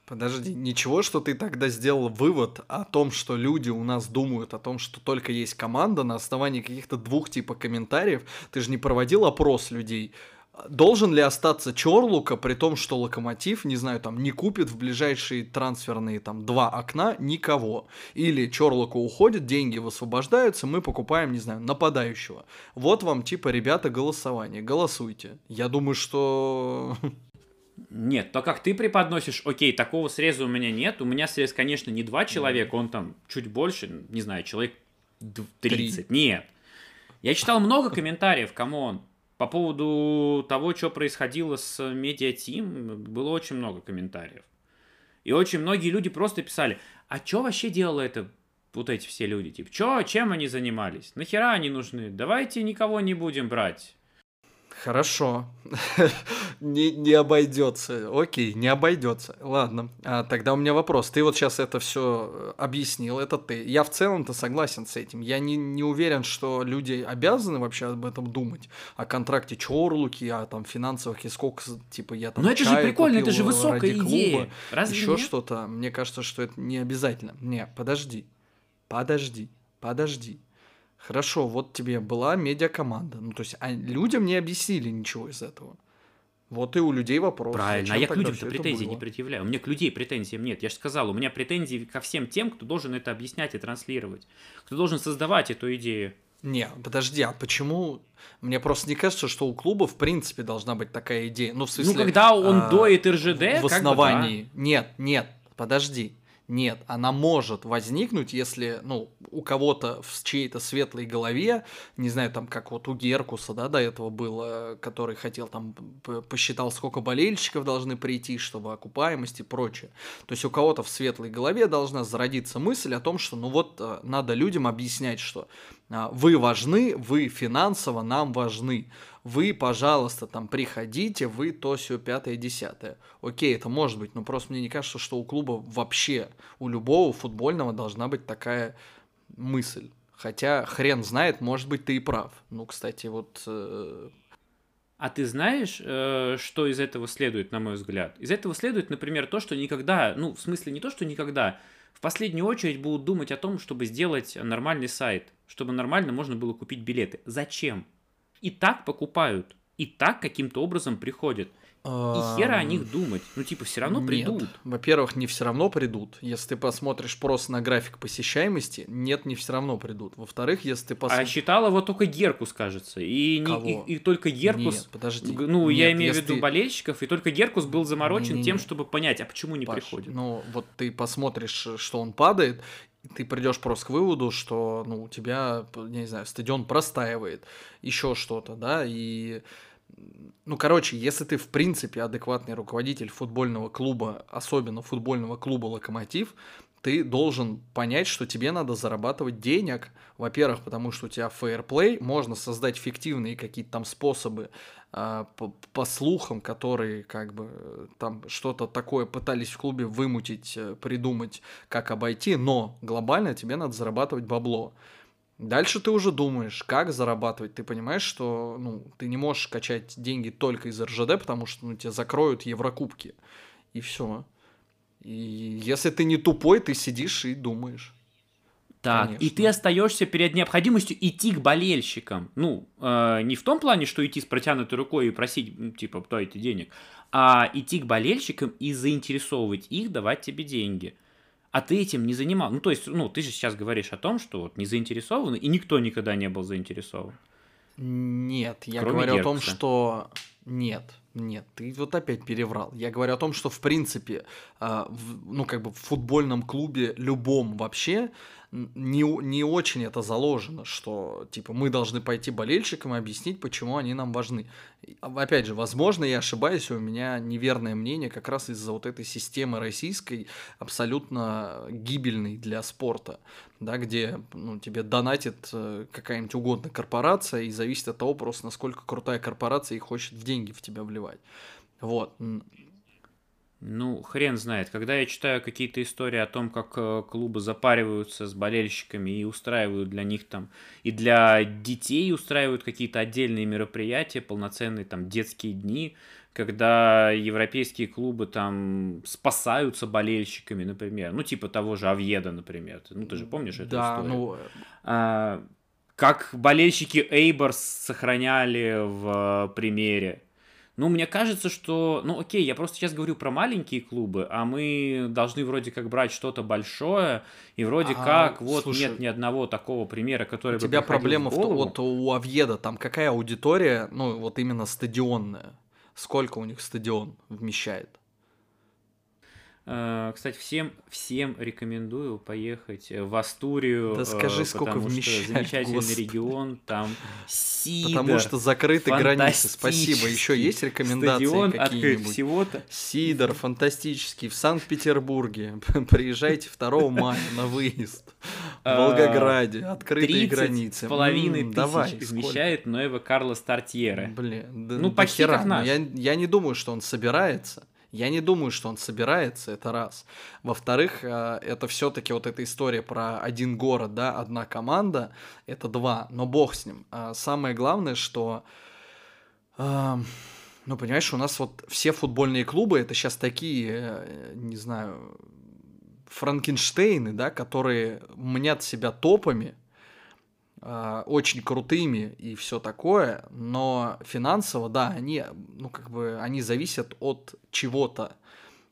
Подожди, ничего, что ты тогда сделал вывод о том, что люди у нас думают о том, что только есть команда на основании каких-то двух типа комментариев. Ты же не проводил опрос людей. Должен ли остаться Чорлука, при том, что Локомотив, не знаю, там, не купит в ближайшие трансферные там два окна никого? Или Чорлука уходит, деньги высвобождаются, мы покупаем, не знаю, нападающего. Вот вам, типа, ребята, голосование. Голосуйте. Я думаю, что Нет, то как ты преподносишь, окей, такого среза у меня нет. У меня срез, конечно, не два человека, он там чуть больше, не знаю, человек 30. Три. Нет. Я читал много комментариев, come on. По поводу того, что происходило с Media Team, было очень много комментариев. И очень многие люди просто писали, а что вообще делало это вот эти все люди? Типа, чё, чем они занимались? Нахера они нужны? Давайте никого не будем брать. Хорошо. не, не обойдется. Окей, не обойдется. Ладно. А, тогда у меня вопрос. Ты вот сейчас это все э, объяснил, это ты. Я в целом-то согласен с этим. Я не, не уверен, что люди обязаны вообще об этом думать. О контракте Чорлуки, о там финансовых и сколько, типа, я там Но это же прикольно, это же высокая идея. Разве Еще что-то. Мне кажется, что это не обязательно. Не, подожди. Подожди. Подожди. Хорошо, вот тебе была медиакоманда. Ну, то есть а людям не объяснили ничего из этого. Вот и у людей вопрос. Правильно, а я к людям-то претензий не предъявляю. У меня к людей претензий нет. Я же сказал, у меня претензии ко всем тем, кто должен это объяснять и транслировать. Кто должен создавать эту идею. Не, подожди, а почему? Мне просто не кажется, что у клуба в принципе должна быть такая идея. Ну, в смысле... Ну, когда он а, доит РЖД, В основании. Бы, да. Нет, нет, подожди. Нет, она может возникнуть, если, ну, у кого-то в чьей-то светлой голове, не знаю, там, как вот у Геркуса, да, до этого было, который хотел там, посчитал, сколько болельщиков должны прийти, чтобы окупаемость и прочее. То есть у кого-то в светлой голове должна зародиться мысль о том, что, ну вот, э, надо людям объяснять, что вы важны, вы финансово нам важны вы, пожалуйста, там приходите, вы то, все пятое, десятое. Окей, это может быть, но просто мне не кажется, что у клуба вообще, у любого футбольного должна быть такая мысль. Хотя хрен знает, может быть, ты и прав. Ну, кстати, вот... Э... А ты знаешь, э, что из этого следует, на мой взгляд? Из этого следует, например, то, что никогда, ну, в смысле не то, что никогда, в последнюю очередь будут думать о том, чтобы сделать нормальный сайт, чтобы нормально можно было купить билеты. Зачем? и так покупают, и так каким-то образом приходят. И хера о них думать. Ну, типа, все равно Нет. придут. Во-первых, не все равно придут. Если ты посмотришь просто на график посещаемости, нет, не все равно придут. Во-вторых, если ты А посмотришь... считала вот только Геркус, кажется. И, не, и, и только Геркус... Нет, подожди. Ну, я Нет, имею в виду болельщиков, и только Геркус был заморочен Не-не-не. тем, чтобы понять, а почему не Паш, приходит. Ну, вот ты посмотришь, что он падает, ты придешь просто к выводу, что, ну, у тебя, не знаю, стадион простаивает, еще что-то, да, и... Ну, короче, если ты, в принципе, адекватный руководитель футбольного клуба, особенно футбольного клуба «Локомотив», ты должен понять, что тебе надо зарабатывать денег. Во-первых, потому что у тебя фейерплей, можно создать фиктивные какие-то там способы а, по, по слухам, которые как бы э, там что-то такое пытались в клубе вымутить, э, придумать, как обойти, но глобально тебе надо зарабатывать бабло. Дальше ты уже думаешь, как зарабатывать. Ты понимаешь, что ну, ты не можешь качать деньги только из РЖД, потому что ну, тебе закроют Еврокубки. И все. И если ты не тупой, ты сидишь и думаешь. Так, Конечно. и ты остаешься перед необходимостью идти к болельщикам. Ну, э, не в том плане, что идти с протянутой рукой и просить, м, типа, дайте денег, а идти к болельщикам и заинтересовывать их давать тебе деньги. А ты этим не занимал. Ну, то есть, ну, ты же сейчас говоришь о том, что вот не заинтересованы, и никто никогда не был заинтересован. Нет, я Кроме говорю о том, Геркса. что... Нет, нет, ты вот опять переврал. Я говорю о том, что в принципе, а, в- ну как бы в футбольном клубе любом вообще не, не очень это заложено, что типа мы должны пойти болельщикам и объяснить, почему они нам важны. А, Опять же, возможно, я ошибаюсь, у меня неверное мнение как раз из-за вот этой системы российской, абсолютно гибельной для спорта, да, где ну, тебе донатит э, какая-нибудь угодная корпорация, и зависит от того просто, насколько крутая корпорация и хочет в деньги в тебя вливать. Вот. Ну, хрен знает. Когда я читаю какие-то истории о том, как э, клубы запариваются с болельщиками и устраивают для них там, и для детей устраивают какие-то отдельные мероприятия, полноценные там детские дни, когда европейские клубы там спасаются болельщиками, например. Ну, типа того же Авьеда, например. Ну, ты же помнишь эту Да, историю? ну, А, как болельщики Эйборс сохраняли в э, примере. Ну, мне кажется, что... Ну, окей, я просто сейчас говорю про маленькие клубы, а мы должны вроде как брать что-то большое, и вроде А, как вот слушай, нет ни одного такого примера, который у тебя проблема в том, голову. вот у Авьеда там какая аудитория, ну, вот именно стадионная. Сколько у них стадион вмещает? Э, Кстати, всем, всем рекомендую поехать э, в Астурию. Да скажи, э, сколько потому что вмещает, Замечательный господи. регион, там сидр, Потому что закрыты границы. Спасибо. Еще есть рекомендации Стадион открыт всего-то. Сидор фантастический в Санкт-Петербурге. Приезжайте 2 мая на выезд. В А, Волгограде. Открытые 30 границы. половиной тысяч давай, сколько? вмещает Нуэва Карлос Тартьере. Блин, да- Ну, почти хера. как Но наш. Я, я не думаю, что он собирается. Я не думаю, что он собирается, это раз. Во-вторых, э, это все-таки вот эта история про один город, да, одна команда, это два, но бог с ним. А Самое главное, что, ну, понимаешь, у нас вот все футбольные клубы, это сейчас такие, э, не знаю, Франкенштейны, да, которые мнят себя топами, а, очень крутыми и все такое, но финансово, да, они, ну, как бы, они зависят от чего-то.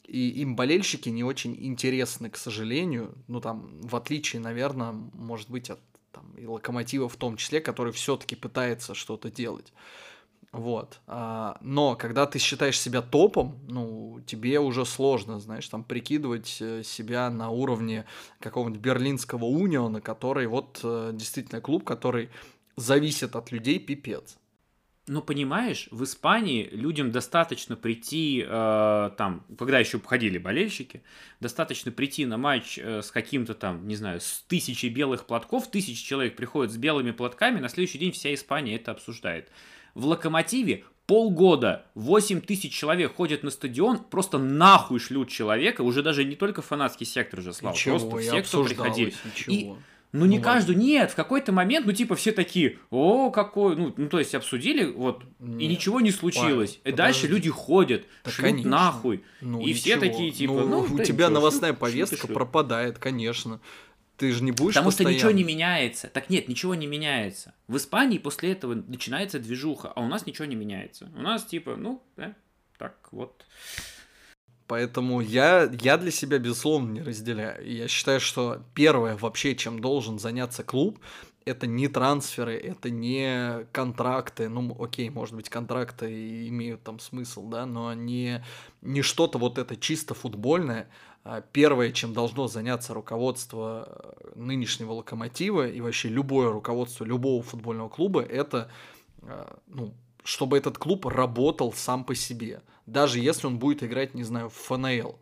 И им болельщики не очень интересны, к сожалению. Ну, там, в отличие, наверное, может быть, от там, и локомотива в том числе, который все-таки пытается что-то делать. Вот. А, но когда ты считаешь себя топом, ну, тебе уже сложно, знаешь, там прикидывать э, себя на уровне какого-нибудь берлинского униона, который вот э, действительно клуб, который зависит от людей пипец. Ну, понимаешь, в Испании людям достаточно прийти, э, там, когда еще ходили болельщики, достаточно прийти на матч э, с каким-то там, не знаю, с тысячей белых платков, тысяча человек приходят с белыми платками, на следующий день вся Испания это обсуждает. В Локомотиве полгода 8 тысяч человек ходят на стадион, просто нахуй шлют человека, уже даже не только фанатский сектор же, Слава, Ничего, просто и все, кто приходили. И ну, не Ну, каждую, нет, в какой-то момент, ну, типа, все такие, о, какой, ну, ну то есть, обсудили, вот, и Нет. ничего не случилось. Павел, и дальше подожди. люди ходят, Да, шлют конечно. нахуй. Ну, и все ничего. такие, типа, ну, ну, у да тебя новостная и повестка шлют. пропадает, конечно. Ты же не будешь Потому что ничего постоянно. не меняется. Так нет, ничего не меняется. В Испании после этого начинается движуха, а у нас ничего не меняется. У нас, типа, ну, да, Так вот. Поэтому я, я для себя, безусловно, не разделяю. Я считаю, что первое вообще, чем должен заняться клуб, это не трансферы, это не контракты. Ну, окей, может быть, контракты имеют там смысл, да, но не, не что-то вот это чисто футбольное. А первое, чем должно заняться руководство э, нынешнего локомотива и вообще любое руководство любого футбольного клуба, это э, ну, чтобы этот клуб работал сам по себе. Даже если он будет играть, не знаю, в ФНЛ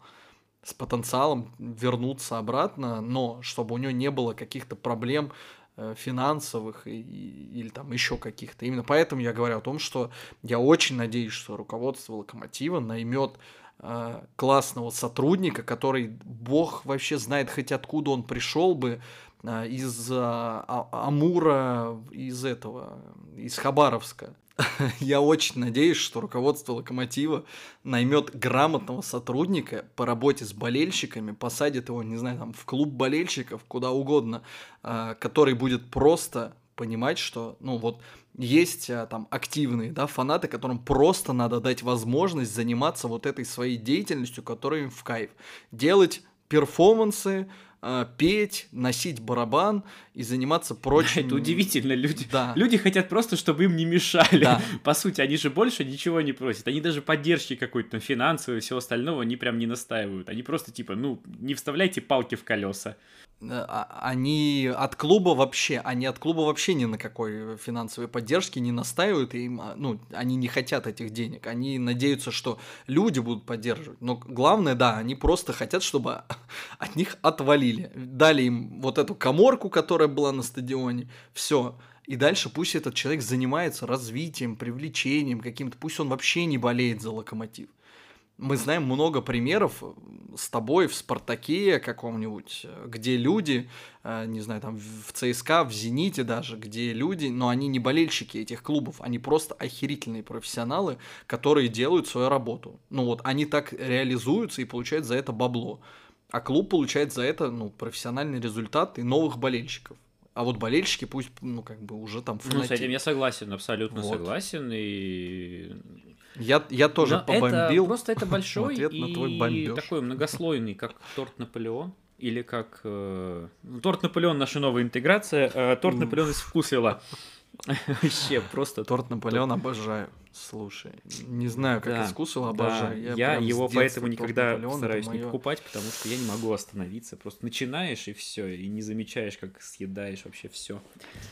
с потенциалом вернуться обратно, но чтобы у него не было каких-то проблем э, финансовых и, или там еще каких-то. Именно поэтому я говорю о том, что я очень надеюсь, что руководство Локомотива наймет классного сотрудника, который бог вообще знает хоть откуда он пришел бы, э, из э, Амура, из этого, из Хабаровска. я очень надеюсь, что руководство Локомотива наймет грамотного сотрудника по работе с болельщиками, посадит его, не знаю, там, в клуб болельщиков, куда угодно, а, который будет просто понимать, что, ну вот, есть а, там активные, да, фанаты, которым просто надо дать возможность заниматься вот этой своей деятельностью, которая им в кайф. Делать перформансы, э, петь, носить барабан и заниматься прочим. Это удивительно. Люди, да. люди хотят просто, чтобы им не мешали. Да. По сути, они же больше ничего не просят. Они даже поддержки какой-то финансовой и всего остального, они прям не настаивают. Они просто типа, ну, не вставляйте палки в колеса. Э, а, они от клуба вообще, они от клуба вообще ни на какой финансовой поддержке не настаивают, и им, а, ну, они не хотят этих денег, они надеются, что люди будут поддерживать, но главное, да, они просто хотят, чтобы от них отвалили, дали им вот эту коморку, которая была на стадионе, все, и дальше пусть этот человек занимается развитием, привлечением каким-то, пусть он вообще не болеет за локомотив мы знаем много примеров э, с тобой в «Спартаке» каком-нибудь, э, где люди, э, не знаю, там в ЦСКА, в «Зените» даже, где люди, но они не болельщики этих клубов, они просто охерительные профессионалы, которые делают свою работу. Ну вот, они так реализуются и получают за это бабло. А клуб получает за это, ну, профессиональный результат и новых болельщиков. А вот болельщики пусть, ну, как бы уже там фанатеют. Ну, с этим я согласен, абсолютно вот. согласен. И я, я тоже Но побомбил. Это, просто это большой и такой многослойный, как торт Наполеон. Или как... Э, торт Наполеон наша новая интеграция. Э, торт Наполеон из вкусвела. Вообще просто... Торт Наполеон обожаю. Слушай, не знаю, как да, искусил, обожаю. Да. Я, я его поэтому никогда стараюсь не покупать, потому что я не могу остановиться. Просто начинаешь и все, и не замечаешь, как съедаешь вообще все.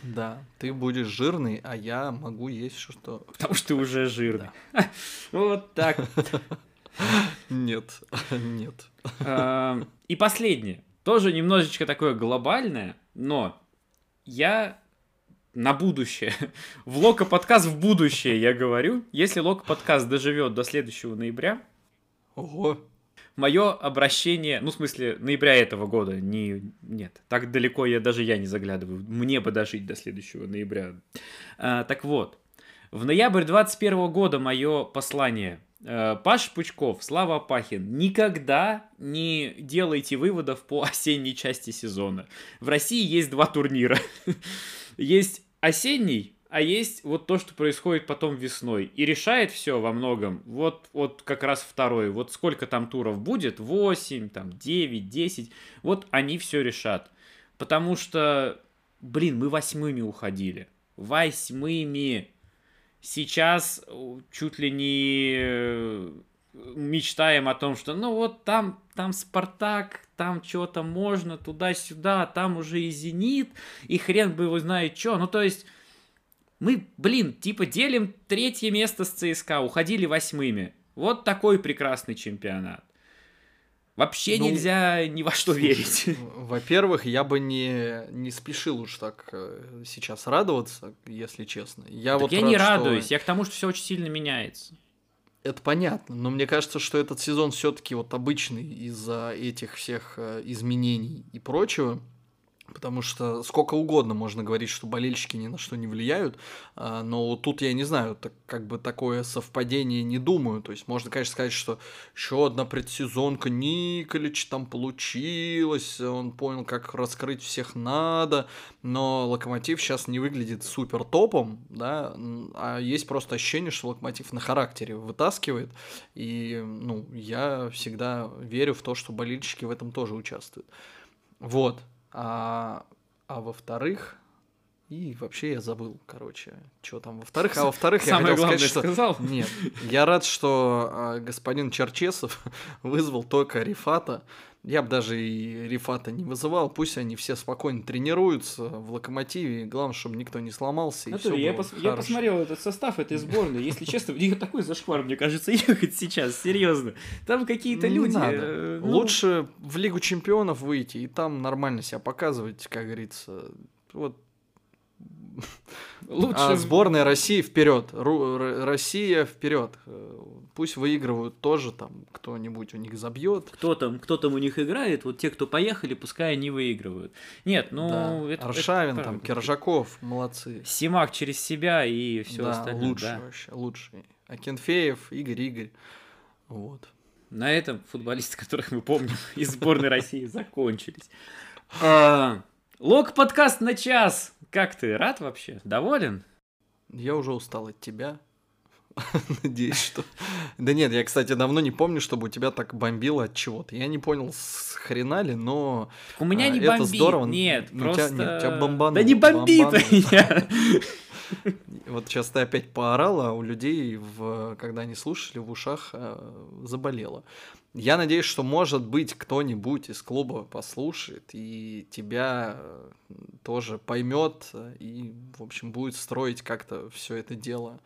Да, ты будешь жирный, а я могу есть что-то. Потому что ты уже жирный. Вот так. Нет, нет. А, и последнее. Тоже немножечко такое глобальное, но я на будущее. В Лока подкаст в будущее, я говорю. Если Лока подкаст доживет до следующего ноября, Ого. Мое обращение, ну, в смысле, ноября этого года, не, нет, так далеко я даже я не заглядываю. Мне бы дожить до следующего ноября. А, так вот, в ноябрь 21 года мое послание. А, Паш Пучков, Слава Апахин, никогда не делайте выводов по осенней части сезона. В России есть два турнира. есть осенний, а есть вот то, что происходит потом весной. И решает все во многом вот, вот как раз второй. Вот сколько там туров будет, 8, там 9, 10. Вот они все решат. Потому что, блин, мы восьмыми уходили. Восьмыми. Сейчас чуть ли не э, мечтаем о том, что ну вот там, там Спартак, там что-то можно, туда-сюда, там уже и Зенит, и хрен бы его знает что. Ну то есть мы, блин, типа делим третье место с ЦСКА, уходили восьмыми. Вот такой прекрасный чемпионат. Вообще ну, нельзя ни во что верить. Во-первых, я бы не, не спешил уж так э, сейчас радоваться, если честно. Я так вот я рад, не радуюсь, что... я к тому, что все очень сильно меняется. Это понятно, но мне кажется, что этот сезон все-таки вот обычный из-за этих всех э, изменений и прочего. Потому что сколько угодно можно говорить, что болельщики ни на что не влияют, а, но тут я не знаю, так, как бы такое совпадение не думаю. То есть можно, конечно, сказать, что еще одна предсезонка Николич там получилась, он понял, как раскрыть всех надо, но Локомотив сейчас не выглядит супер топом, да, а есть просто ощущение, что Локомотив на характере вытаскивает, и, ну, я всегда верю в то, что болельщики в этом тоже участвуют. Вот, а, а во-вторых, и вообще я забыл, короче, что там во-вторых. А во-вторых, я хотел сказать, что... сказал. Нет, я рад, что а, господин Черчесов вызвал только Рифата. Я бы даже и Рифата не вызывал. Пусть они все спокойно тренируются в Локомотиве. Главное, чтобы никто не сломался. И всё я, пос- я посмотрел этот состав этой сборной. Если честно, в нее такой зашквар, мне кажется, ехать сейчас, серьезно. Там какие-то люди. э, ну, Лучше в Лигу Чемпионов выйти и там нормально себя показывать, как говорится. Вот лучше А сборная России вперед. Россия вперед. Пусть выигрывают тоже там кто-нибудь у них забьет. кто там, кто там у них играет, вот те, кто поехали, пускай они выигрывают. Нет, ну да. это, Аршавин, это там. Киржаков, молодцы. Симак через себя и все да, остальное. лучше да. вообще, лучше. Акинфеев, Игорь, Игорь. Вот. На этом футболисты, которых мы помним из сборной России, закончились. А, Лог подкаст на час. Как ты, рад вообще? Доволен? Я уже устал от тебя. Надеюсь, что... Да нет, я, кстати, давно не помню, чтобы у тебя так бомбило от чего-то. Я не понял, с хрена ли, но... У меня А, не это бомбит. здорово. Нет, У тебя- просто... тебя бомбануло, Да не бомбит. Вот сейчас ты опять поорала, а у людей, в, когда они слушали, в ушах э, заболело. Я надеюсь, что, может быть, кто-нибудь из клуба послушает и тебя тоже поймет и, в общем, будет строить как-то все это дело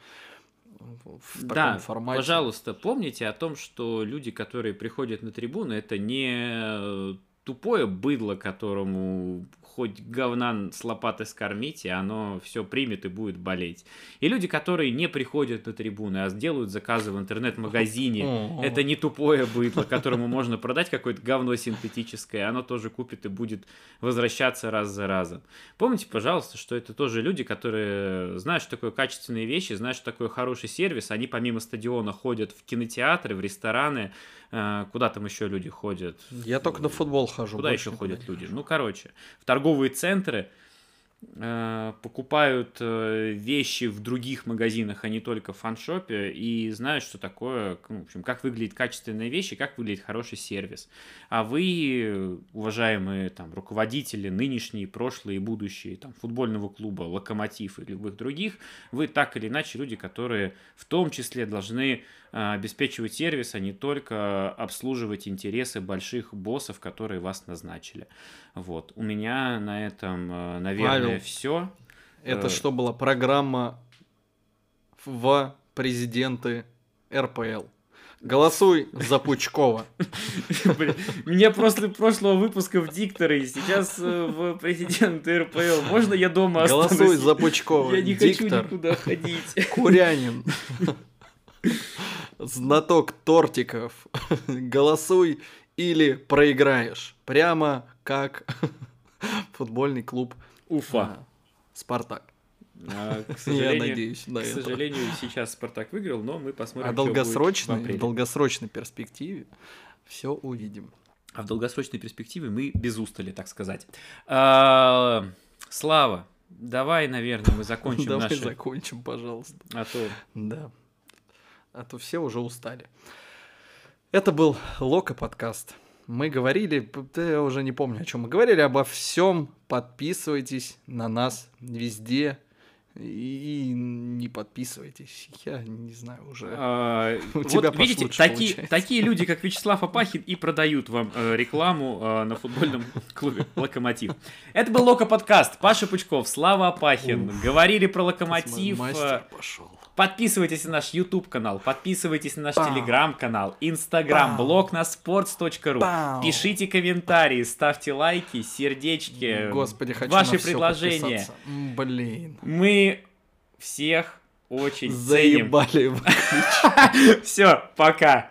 в в таком Да, формате. пожалуйста, помните о том, что люди, которые приходят на трибуны, это не тупое быдло, которому хоть говна с лопаты скормить, и оно все примет и будет болеть. И люди, которые не приходят на трибуны, а сделают заказы в интернет-магазине, это не тупое быдло, которому можно продать какое-то говно синтетическое, оно тоже купит и будет возвращаться раз за разом. Помните, пожалуйста, что это тоже люди, которые знают, что такое качественные вещи, знают, что такое хороший сервис, они помимо стадиона ходят в кинотеатры, в рестораны, куда там еще люди ходят? Я только на футбол хожу. Куда еще ходят люди? Ну, короче, в торговые центры э, покупают э, вещи в других магазинах, а не только в фаншопе, и знают, что такое, ну, в общем, как выглядит качественная вещь и как выглядит хороший сервис. А вы, уважаемые там руководители, нынешние, прошлые и будущие там футбольного клуба Локомотив и любых других, вы так или иначе люди, которые в том числе должны э, обеспечивать сервис, а не только обслуживать интересы больших боссов, которые вас назначили. Вот. У меня на этом, э, наверное, Павел. все. Это Э, что была программа в президенты РПЛ. Голосуй за Пучкова. Мне после прошлого выпуска в дикторы, сейчас э, в президенты РПЛ. Можно я дома Голосуй за Пучкова. Я не хочу никуда ходить. Курянин. Знаток тортиков. Голосуй или проиграешь. Прямо как футбольный клуб Уфа. а, Спартак. А, к Я надеюсь на к это. сожалению, сейчас Спартак выиграл, но мы посмотрим, А в долгосрочной, апреле. в долгосрочной перспективе все увидим. А в долгосрочной перспективе мы без устали, так сказать. А, Слава, давай, наверное, мы закончим Давай наши... закончим, пожалуйста. А то Да. А то все уже устали. Это был Лока подкаст. Мы говорили, да я уже не помню, о чем мы говорили, обо всем. Подписывайтесь на нас везде. И не подписывайтесь. Я не знаю уже. А, У вот тебя видите, такие, получается. такие люди, как Вячеслав Апахин, и продают вам э, рекламу э, на футбольном клубе «Локомотив». Это был Лока подкаст. Паша Пучков, Слава Апахин. Говорили про «Локомотив». Мастер э, пошел. Подписывайтесь на наш YouTube канал, подписывайтесь на наш. Telegram канал, Instagram, блог на sports.ru. Пишите комментарии, ставьте лайки, сердечки. Господи, хочу ваши предложения. Блин. Мы всех очень. Заебали. Все, пока.